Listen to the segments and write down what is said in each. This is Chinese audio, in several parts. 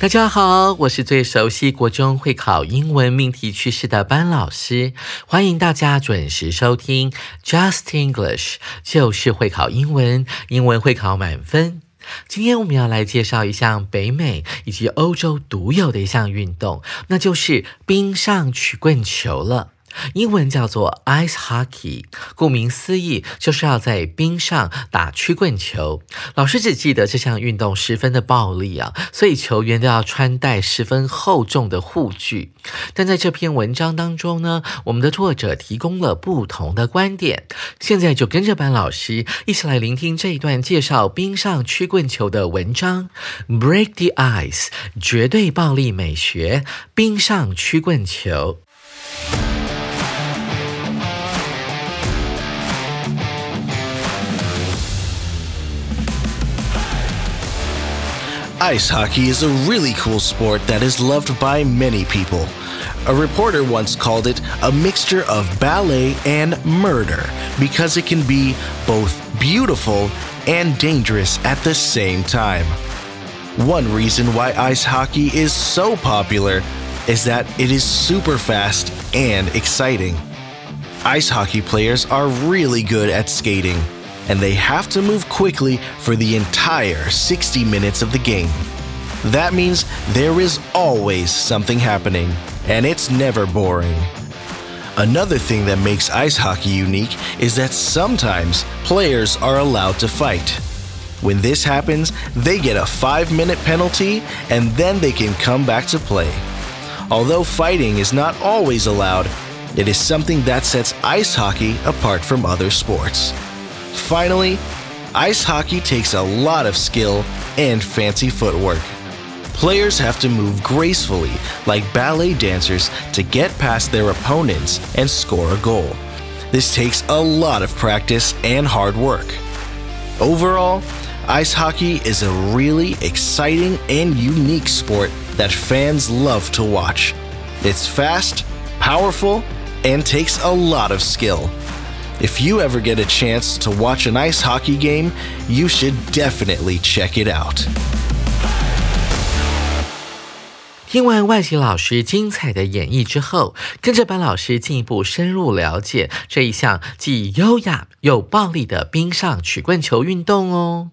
大家好，我是最熟悉国中会考英文命题趋势的班老师，欢迎大家准时收听 Just English，就是会考英文，英文会考满分。今天我们要来介绍一项北美以及欧洲独有的一项运动，那就是冰上曲棍球了。英文叫做 ice hockey，顾名思义就是要在冰上打曲棍球。老师只记得这项运动十分的暴力啊，所以球员都要穿戴十分厚重的护具。但在这篇文章当中呢，我们的作者提供了不同的观点。现在就跟着班老师一起来聆听这一段介绍冰上曲棍球的文章。Break the ice，绝对暴力美学，冰上曲棍球。Ice hockey is a really cool sport that is loved by many people. A reporter once called it a mixture of ballet and murder because it can be both beautiful and dangerous at the same time. One reason why ice hockey is so popular is that it is super fast and exciting. Ice hockey players are really good at skating and they have to move quickly for the entire 60 minutes of the game. That means there is always something happening, and it's never boring. Another thing that makes ice hockey unique is that sometimes players are allowed to fight. When this happens, they get a 5 minute penalty and then they can come back to play. Although fighting is not always allowed, it is something that sets ice hockey apart from other sports. Finally, ice hockey takes a lot of skill and fancy footwork. Players have to move gracefully, like ballet dancers, to get past their opponents and score a goal. This takes a lot of practice and hard work. Overall, ice hockey is a really exciting and unique sport that fans love to watch. It's fast, powerful, and takes a lot of skill. If you ever get a chance to watch an ice hockey game, you should definitely check it out. 听完外籍老师精彩的演绎之后，跟着班老师进一步深入了解这一项既优雅又暴力的冰上曲棍球运动哦。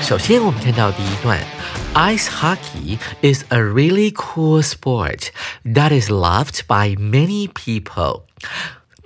首先，我们看到第一段。Ice hockey is a really cool sport that is loved by many people.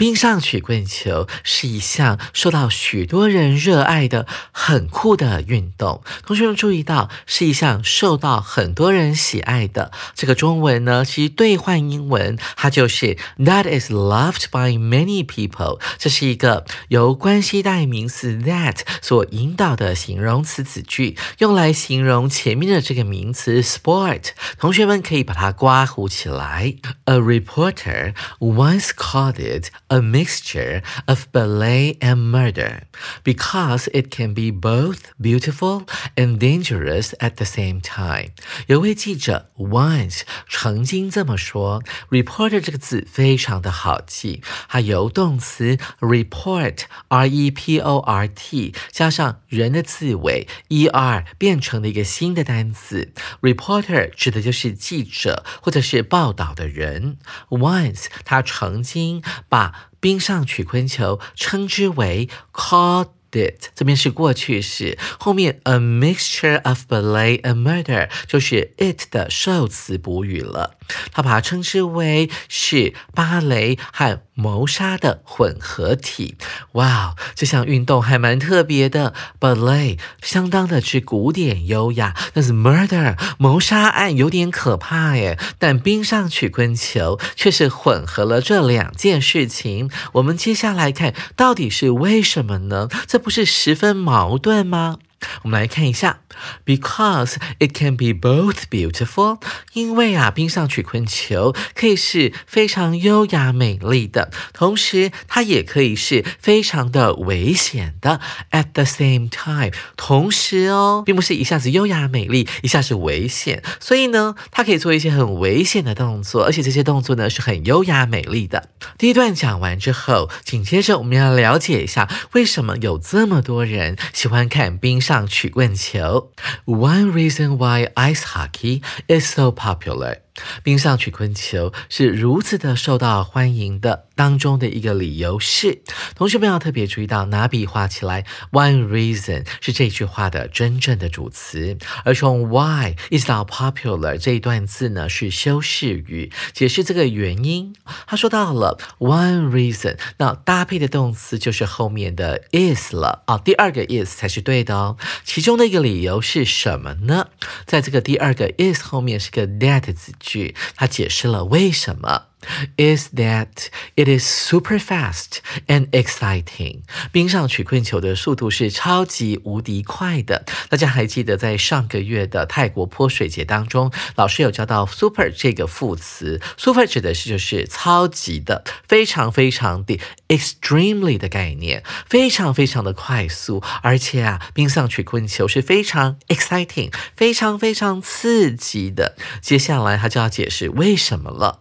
冰上曲棍球是一项受到许多人热爱的很酷的运动。同学们注意到，是一项受到很多人喜爱的。这个中文呢，其实兑换英文，它就是 That is loved by many people。这是一个由关系代名词 that 所引导的形容词子句，用来形容前面的这个名词 sport。同学们可以把它刮胡起来。A reporter once called it. a mixture of ballet and murder because it can be both beautiful and dangerous at the same time。有位记者 once 曾经这么说，reporter 这个字非常的好记，它由动词 report r e p o r t 加上人的字尾 e r 变成了一个新的单词。reporter 指的就是记者或者是报道的人。once 他曾经把 冰上曲棍球称之为 called it，这边是过去式，后面 a mixture of ballet and murder 就是 it 的受词补语了。他把它称之为是芭蕾和谋杀的混合体。哇，这项运动还蛮特别的，ballet 相当的是古典优雅，但是 murder 谋杀案有点可怕耶。但冰上曲棍球却是混合了这两件事情。我们接下来看到底是为什么呢？这不是十分矛盾吗？我们来看一下，because it can be both beautiful，因为啊，冰上曲棍球可以是非常优雅美丽的，同时它也可以是非常的危险的。At the same time，同时哦，并不是一下子优雅美丽，一下子危险，所以呢，它可以做一些很危险的动作，而且这些动作呢是很优雅美丽的。第一段讲完之后，紧接着我们要了解一下，为什么有这么多人喜欢看冰上。上曲棍球。One reason why ice hockey is so popular. 冰上曲棍球是如此的受到欢迎的，当中的一个理由是，同学们要特别注意到拿笔画起来，one reason 是这句话的真正的主词，而从 why 一直到 popular 这一段字呢是修饰语，解释这个原因。他说到了 one reason，那搭配的动词就是后面的 is 了啊，第二个 is 才是对的哦。其中的一个理由是什么呢？在这个第二个 is 后面是个 that 字。句，他解释了为什么。Is that it is super fast and exciting。冰上曲棍球的速度是超级无敌快的。大家还记得在上个月的泰国泼水节当中，老师有教到 super 这个副词。super 指的是就是超级的，非常非常的 extremely 的概念，非常非常的快速。而且啊，冰上曲棍球是非常 exciting，非常非常刺激的。接下来他就要解释为什么了。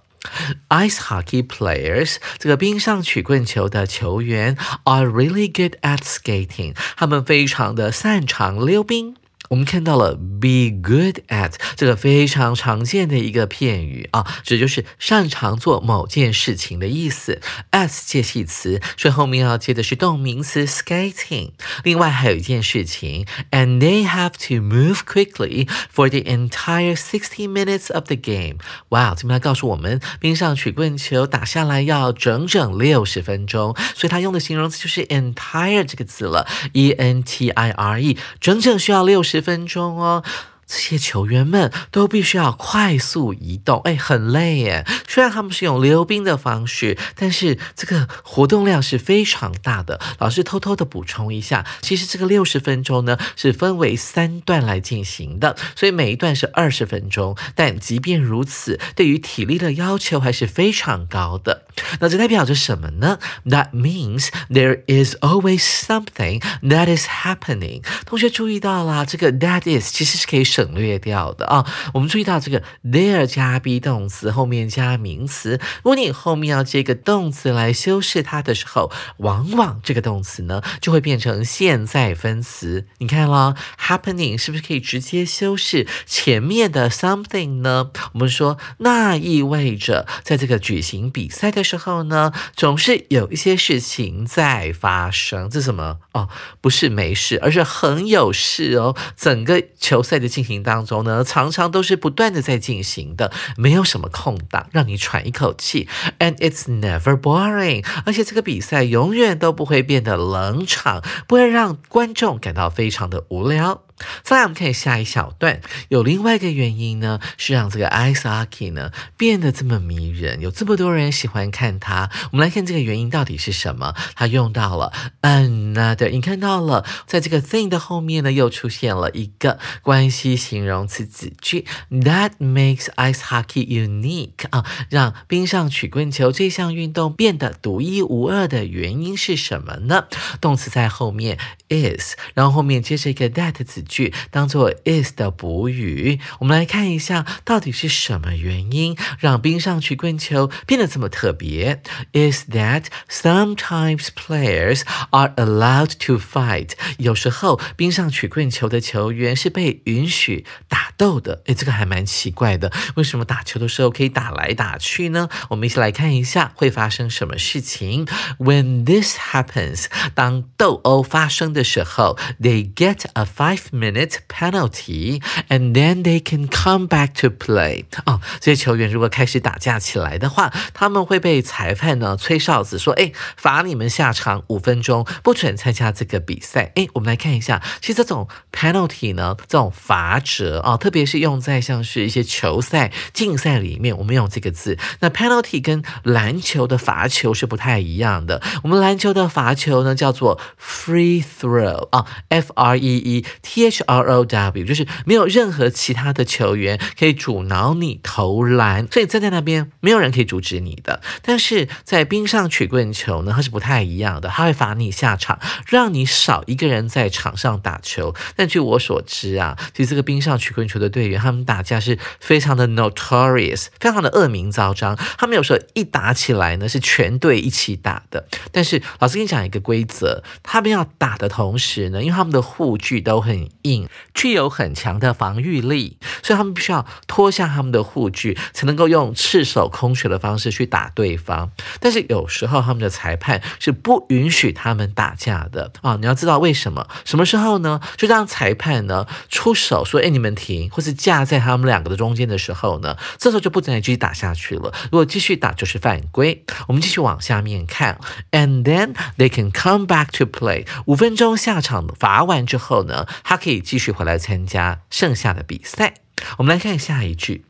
Ice hockey players，这个冰上曲棍球的球员，are really good at skating，他们非常的擅长溜冰。 我们看到了 be good at 这个非常常见的一个片语啊，指就是擅长做某件事情的意思。as 介系词，所以后面要接的是动名词 skating。另外还有一件事情，and they have to move quickly for the entire sixty minutes of the game。哇，这边要告诉我们，冰上曲棍球打下来要整整六十分钟，所以他用的形容词就是 entire 这个字了，e n t i r e，整整需要六十。分钟哦。这些球员们都必须要快速移动，哎，很累耶。虽然他们是用溜冰的方式，但是这个活动量是非常大的。老师偷偷的补充一下，其实这个六十分钟呢是分为三段来进行的，所以每一段是二十分钟。但即便如此，对于体力的要求还是非常高的。那这代表着什么呢？That means there is always something that is happening。同学注意到啦，这个 that is 其实是可以。省省略掉的啊，我们注意到这个 there 加 be 动词后面加名词，如果你后面要接个动词来修饰它的时候，往往这个动词呢就会变成现在分词。你看啦 h a p p e n i n g 是不是可以直接修饰前面的 something 呢？我们说那意味着在这个举行比赛的时候呢，总是有一些事情在发生。这什么哦？不是没事，而是很有事哦。整个球赛的进行。当中呢，常常都是不断的在进行的，没有什么空档让你喘一口气。And it's never boring，而且这个比赛永远都不会变得冷场，不会让观众感到非常的无聊。再来，我们看下一小段，有另外一个原因呢，是让这个 ice hockey 呢变得这么迷人，有这么多人喜欢看它。我们来看这个原因到底是什么？它用到了 another，你看到了，在这个 thing 的后面呢，又出现了一个关系形容词子句，that makes ice hockey unique 啊，让冰上曲棍球这项运动变得独一无二的原因是什么呢？动词在后面 is，然后后面接着一个 that 子。句当做 is 的补语，我们来看一下到底是什么原因让冰上曲棍球变得这么特别？Is that sometimes players are allowed to fight？有时候冰上曲棍球的球员是被允许打斗的。诶，这个还蛮奇怪的，为什么打球的时候可以打来打去呢？我们一起来看一下会发生什么事情。When this happens，当斗殴发生的时候，they get a five minute penalty, and then they can come back to play. 哦，这些球员如果开始打架起来的话，他们会被裁判呢吹哨子说：“哎，罚你们下场五分钟，不准参加这个比赛。”哎，我们来看一下，其实这种 penalty 呢，这种罚则啊，特别是用在像是一些球赛、竞赛里面，我们用这个字。那 penalty 跟篮球的罚球是不太一样的。我们篮球的罚球呢叫做 free throw 啊，f r e e t h r o w，就是没有任何其他的球员可以阻挠你投篮，所以站在那边没有人可以阻止你的。但是在冰上曲棍球呢，它是不太一样的，它会罚你下场，让你少一个人在场上打球。但据我所知啊，其实这个冰上曲棍球的队员，他们打架是非常的 notorious，非常的恶名昭彰。他们有时候一打起来呢，是全队一起打的。但是老师跟你讲一个规则，他们要打的同时呢，因为他们的护具都很硬，具有很强的防御力，所以他们必须要脱下他们的护具，才能够用赤手空拳的方式去打对方。但是有时候他们的裁判是不允许他们打架的啊！你要知道为什么？什么时候呢？就让裁判呢出手说：“哎，你们停！”或是架在他们两个的中间的时候呢，这时候就不能继续打下去了。如果继续打就是犯规。我们继续往下面看，and then they can come back to play。五分钟下场罚完之后呢，他可以可以继续回来参加剩下的比赛。我们来看下一句。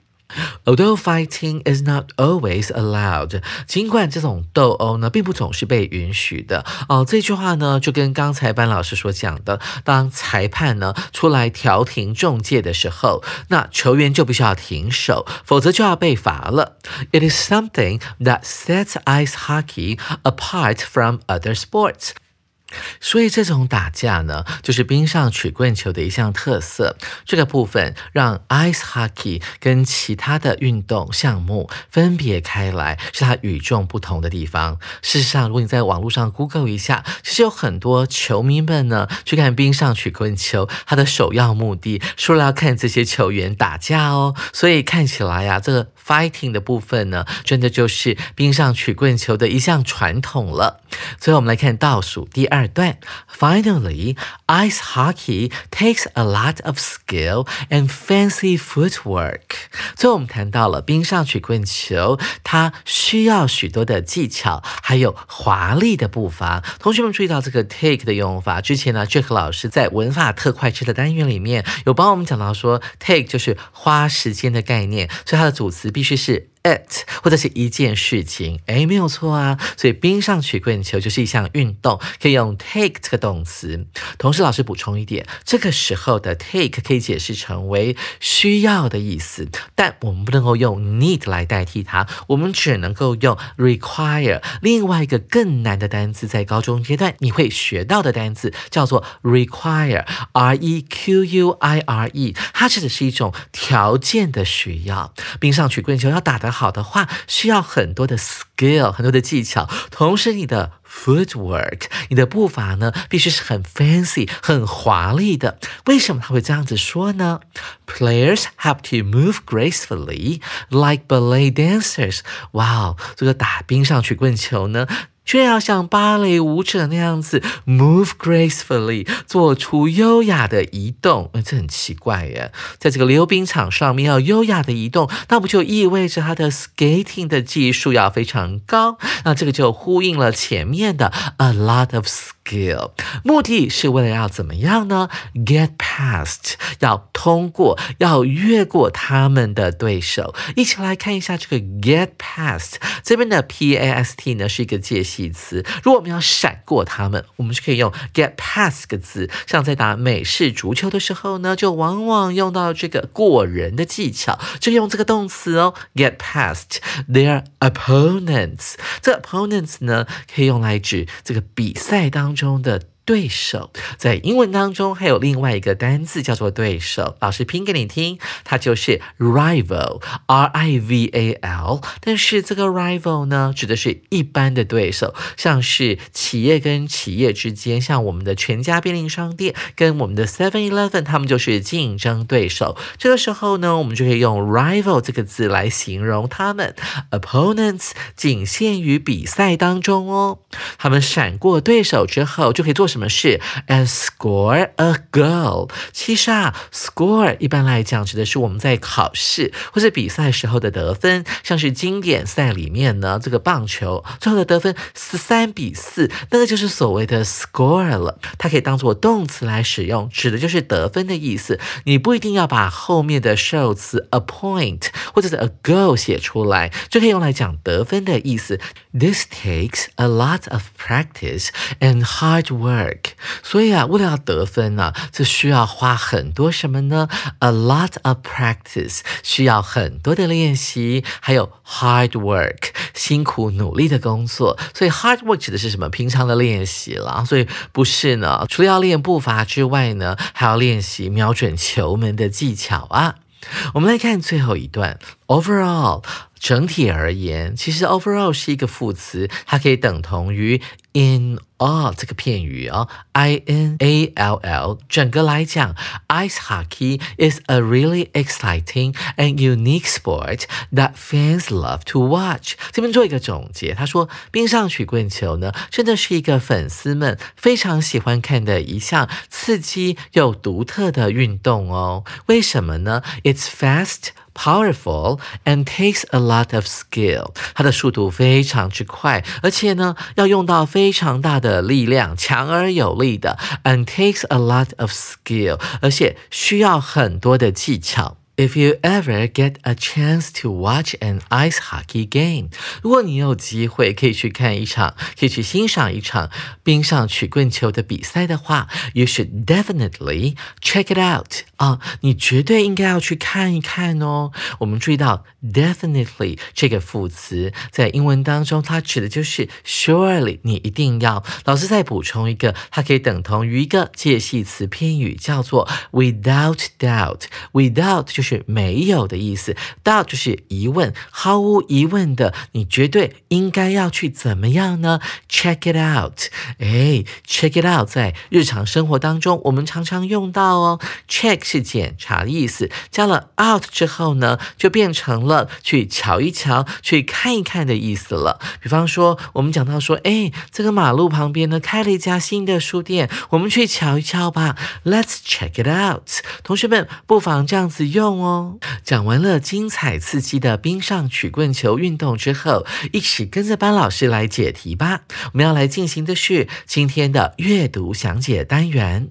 Although fighting is not always allowed，尽管这种斗殴呢，并不总是被允许的哦。这句话呢，就跟刚才班老师所讲的，当裁判呢出来调停中介的时候，那球员就必须要停手，否则就要被罚了。It is something that sets ice hockey apart from other sports. 所以这种打架呢，就是冰上曲棍球的一项特色。这个部分让 ice hockey 跟其他的运动项目分别开来，是它与众不同的地方。事实上，如果你在网络上 Google 一下，其实有很多球迷们呢去看冰上曲棍球，他的首要目的，除了要看这些球员打架哦。所以看起来呀，这个 fighting 的部分呢，真的就是冰上曲棍球的一项传统了。最后，我们来看倒数第二。段，Finally, ice hockey takes a lot of skill and fancy footwork。最后我们谈到了冰上曲棍球，它需要许多的技巧，还有华丽的步伐。同学们注意到这个 take 的用法，之前呢，Jack 老师在文法特快车的单元里面有帮我们讲到说，take 就是花时间的概念，所以它的主词必须是。It 或者是一件事情，哎，没有错啊。所以冰上曲棍球就是一项运动，可以用 take 这个动词。同时，老师补充一点，这个时候的 take 可以解释成为需要的意思，但我们不能够用 need 来代替它，我们只能够用 require。另外一个更难的单词，在高中阶段你会学到的单词叫做 require，r e q u i r e，它指的是一种条件的需要。冰上曲棍球要打的。好的话，需要很多的 skill，很多的技巧。同时，你的 footwork，你的步伐呢，必须是很 fancy、很华丽的。为什么他会这样子说呢？Players have to move gracefully like ballet dancers。哇哦，这个打冰上曲棍球呢？却要像芭蕾舞者那样子 move gracefully，做出优雅的移动，这很奇怪耶。在这个溜冰场上面要优雅的移动，那不就意味着他的 skating 的技术要非常高？那这个就呼应了前面的 a lot of skill。目的是为了要怎么样呢？Get past，要通过，要越过他们的对手。一起来看一下这个 get past 这边的 p a s t 呢，是一个介系。词，如果我们要闪过他们，我们就可以用 get past 个字。像在打美式足球的时候呢，就往往用到这个过人的技巧，就用这个动词哦，get past their opponents。这 opponents 呢，可以用来指这个比赛当中中的对手在英文当中还有另外一个单字叫做对手，老师拼给你听，它就是 rival，r i v a l。但是这个 rival 呢，指的是一般的对手，像是企业跟企业之间，像我们的全家便利商店跟我们的 Seven Eleven，他们就是竞争对手。这个时候呢，我们就可以用 rival 这个字来形容他们。Opponents 仅限于比赛当中哦，他们闪过对手之后就可以做什么？什么事？And score a goal。其实啊，score 一般来讲指的是我们在考试或者比赛时候的得分，像是经典赛里面呢，这个棒球最后的得分十三比四，那个就是所谓的 score 了。它可以当做动词来使用，指的就是得分的意思。你不一定要把后面的受词 a point 或者是 a goal 写出来，就可以用来讲得分的意思。This takes a lot of practice and hard work。所以啊，为了要得分呢、啊，这需要花很多什么呢？A lot of practice，需要很多的练习，还有 hard work，辛苦努力的工作。所以 hard work 指的是什么？平常的练习了。所以不是呢，除了要练步伐之外呢，还要练习瞄准球门的技巧啊。我们来看最后一段，overall。整体而言，其实 overall 是一个副词，它可以等同于 in all 这个片语啊、哦、，i n a l l。整个来讲，ice hockey is a really exciting and unique sport that fans love to watch。这边做一个总结，他说冰上曲棍球呢，真的是一个粉丝们非常喜欢看的一项刺激又独特的运动哦。为什么呢？It's fast。Powerful and takes a lot of skill，它的速度非常之快，而且呢要用到非 非常大的力量，强而有力的，and takes a lot of skill，而且需要很多的技巧。If you ever get a chance to watch an ice hockey game，如果你有机会可以去看一场，可以去欣赏一场冰上曲棍球的比赛的话，you should definitely check it out 啊，你绝对应该要去看一看哦。我们注意到 definitely 这个副词在英文当中，它指的就是 surely，你一定要。老师再补充一个，它可以等同于一个介系词片语，叫做 without doubt。without 就是 是没有的意思，doubt 就是疑问，毫无疑问的，你绝对应该要去怎么样呢？Check it out，哎，check it out，在日常生活当中我们常常用到哦。Check 是检查的意思，加了 out 之后呢，就变成了去瞧一瞧、去看一看的意思了。比方说，我们讲到说，哎，这个马路旁边呢开了一家新的书店，我们去瞧一瞧吧。Let's check it out，同学们不妨这样子用。哦，讲完了精彩刺激的冰上曲棍球运动之后，一起跟着班老师来解题吧。我们要来进行的是今天的阅读详解单元。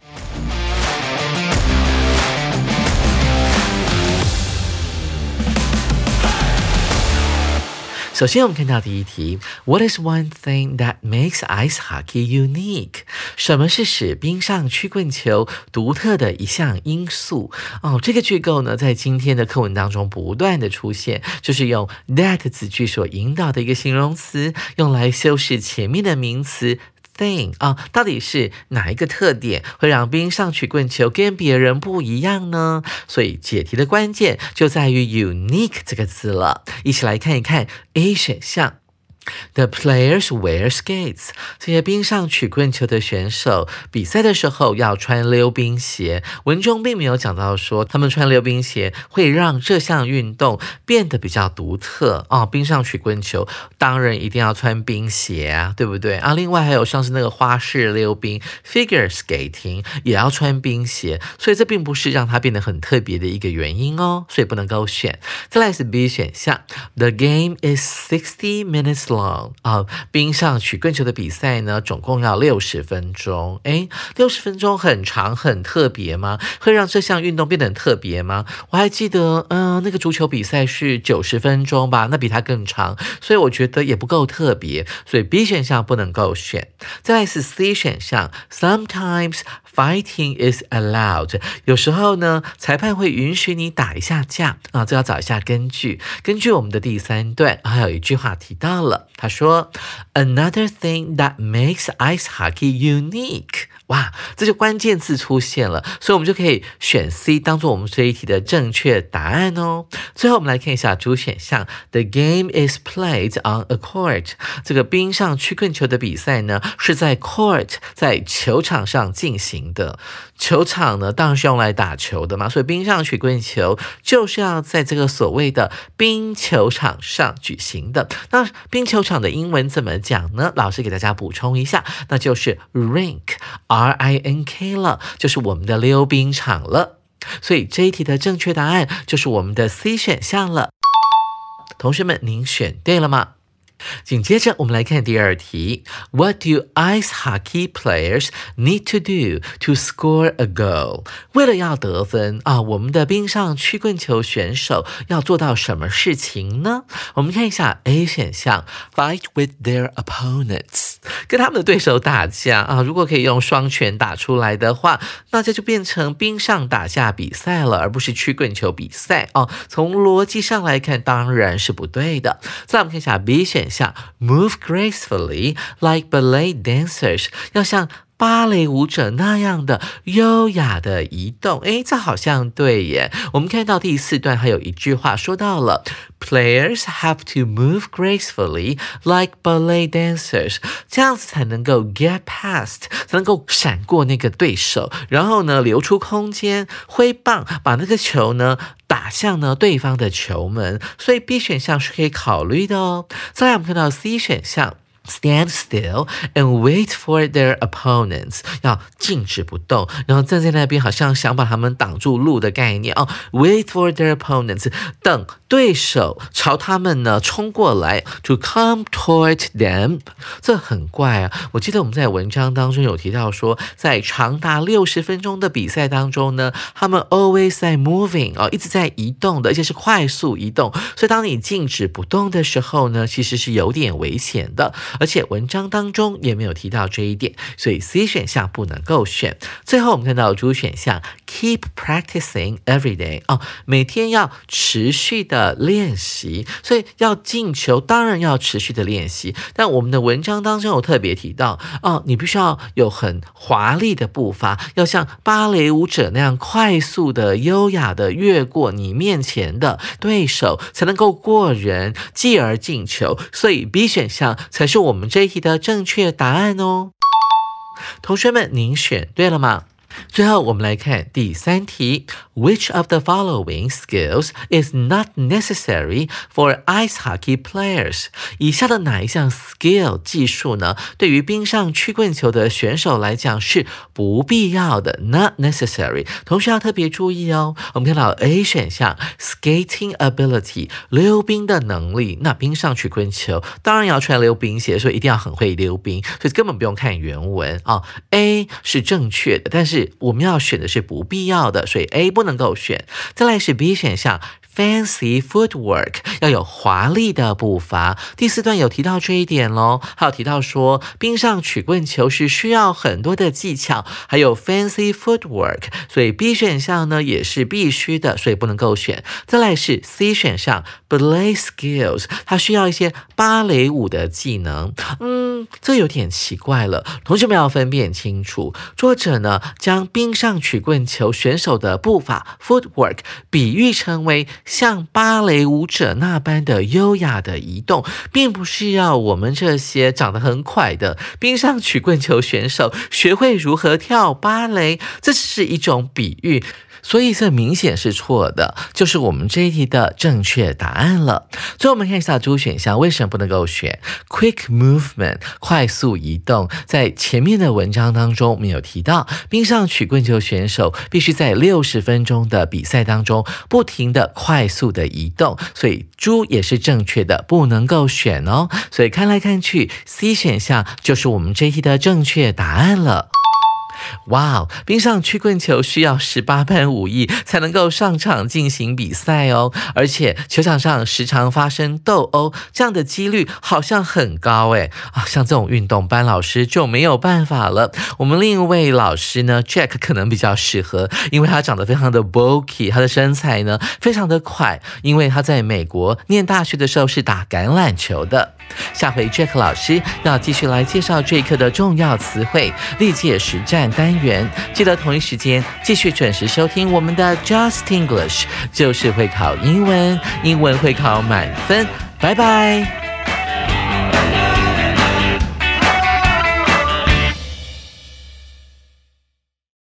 首先，我们看到第一题，What is one thing that makes ice hockey unique？什么是使冰上曲棍球独特的一项因素？哦，这个句构呢，在今天的课文当中不断的出现，就是用 that 子句所引导的一个形容词，用来修饰前面的名词。Thing 啊，到底是哪一个特点会让冰上曲棍球跟别人不一样呢？所以解题的关键就在于 unique 这个字了。一起来看一看 A 选项。The players wear skates。这些冰上曲棍球的选手比赛的时候要穿溜冰鞋。文中并没有讲到说他们穿溜冰鞋会让这项运动变得比较独特啊。冰上曲棍球当然一定要穿冰鞋啊，对不对啊？另外还有像是那个花式溜冰 （figure skating） 也要穿冰鞋，所以这并不是让它变得很特别的一个原因哦，所以不能够选。再来是 B 选项，The game is sixty minutes long。啊，冰上曲棍球的比赛呢，总共要六十分钟。诶，六十分钟很长很特别吗？会让这项运动变得很特别吗？我还记得，嗯，那个足球比赛是九十分钟吧，那比它更长，所以我觉得也不够特别，所以 B 选项不能够选。再来是 C 选项，Sometimes fighting is allowed。有时候呢，裁判会允许你打一下架啊，这要找一下根据。根据我们的第三段，还有一句话提到了。他说：“Another thing that makes ice hockey unique。”哇，这就关键字出现了，所以我们就可以选 C 当做我们这一题的正确答案哦。最后我们来看一下主选项：The game is played on a court。这个冰上曲棍球的比赛呢，是在 court 在球场上进行的。球场呢，当然是用来打球的嘛，所以冰上曲棍球就是要在这个所谓的冰球场上举行的。那冰球场的英文怎么讲呢？老师给大家补充一下，那就是 rink，r i n k 了，就是我们的溜冰场了。所以这一题的正确答案就是我们的 C 选项了。同学们，您选对了吗？紧接着，我们来看第二题。What do ice hockey players need to do to score a goal？为了要得分啊，我们的冰上曲棍球选手要做到什么事情呢？我们看一下 A 选项：fight with their opponents，跟他们的对手打架啊。如果可以用双拳打出来的话，那这就变成冰上打架比赛了，而不是曲棍球比赛哦。从逻辑上来看，当然是不对的。再我们看一下 B 选。项 move gracefully like ballet dancers，要像芭蕾舞者那样的优雅的移动。诶，这好像对耶。我们看到第四段还有一句话说到了，players have to move gracefully like ballet dancers，这样子才能够 get past，才能够闪过那个对手，然后呢留出空间，挥棒把那个球呢。打向呢对方的球门，所以 B 选项是可以考虑的哦。再来，我们看到 C 选项。Stand still and wait for their opponents，要静止不动，然后站在那边，好像想把他们挡住路的概念哦。Wait for their opponents，等对手朝他们呢冲过来。To come toward them，这很怪啊。我记得我们在文章当中有提到说，在长达六十分钟的比赛当中呢，他们 always 在 moving 哦，一直在移动的，而且是快速移动。所以当你静止不动的时候呢，其实是有点危险的。而且文章当中也没有提到这一点，所以 C 选项不能够选。最后我们看到 D 选项，keep practicing every day 哦，每天要持续的练习，所以要进球当然要持续的练习。但我们的文章当中有特别提到哦，你必须要有很华丽的步伐，要像芭蕾舞者那样快速的、优雅的越过你面前的对手，才能够过人，继而进球。所以 B 选项才是我。我们这一题的正确答案哦，同学们，您选对了吗？最后，我们来看第三题。Which of the following skills is not necessary for ice hockey players？以下的哪一项 skill 技术呢？对于冰上曲棍球的选手来讲是不必要的，not necessary。同学要特别注意哦。我们看到 A 选项，skating ability，溜冰的能力。那冰上曲棍球当然要穿溜冰鞋，所以一定要很会溜冰，所以根本不用看原文啊。A 是正确的，但是我们要选的是不必要的，所以 A 不能够选。再来是 B 选项。Fancy footwork 要有华丽的步伐。第四段有提到这一点喽，还有提到说冰上曲棍球是需要很多的技巧，还有 fancy footwork，所以 B 选项呢也是必须的，所以不能够选。再来是 C 选项 ballet skills，它需要一些芭蕾舞的技能。嗯，这有点奇怪了，同学们要分辨清楚。作者呢将冰上曲棍球选手的步伐 footwork 比喻成为。像芭蕾舞者那般的优雅的移动，并不是要我们这些长得很快的冰上曲棍球选手学会如何跳芭蕾，这是一种比喻。所以这明显是错的，就是我们这一题的正确答案了。最后我们看一下主选项为什么不能够选 quick movement 快速移动。在前面的文章当中，我们有提到冰上曲棍球选手必须在六十分钟的比赛当中不停的快速的移动，所以猪也是正确的，不能够选哦。所以看来看去，C 选项就是我们这一题的正确答案了。哇哦！冰上曲棍球需要十八般武艺才能够上场进行比赛哦，而且球场上时常发生斗殴，这样的几率好像很高诶啊！像这种运动班老师就没有办法了。我们另一位老师呢，Jack 可能比较适合，因为他长得非常的 bulky，他的身材呢非常的快，因为他在美国念大学的时候是打橄榄球的。下回 Jack 老师要继续来介绍这一课的重要词汇，历届实战单元。记得同一时间继续准时收听我们的 Just English，就是会考英文，英文会考满分。拜拜。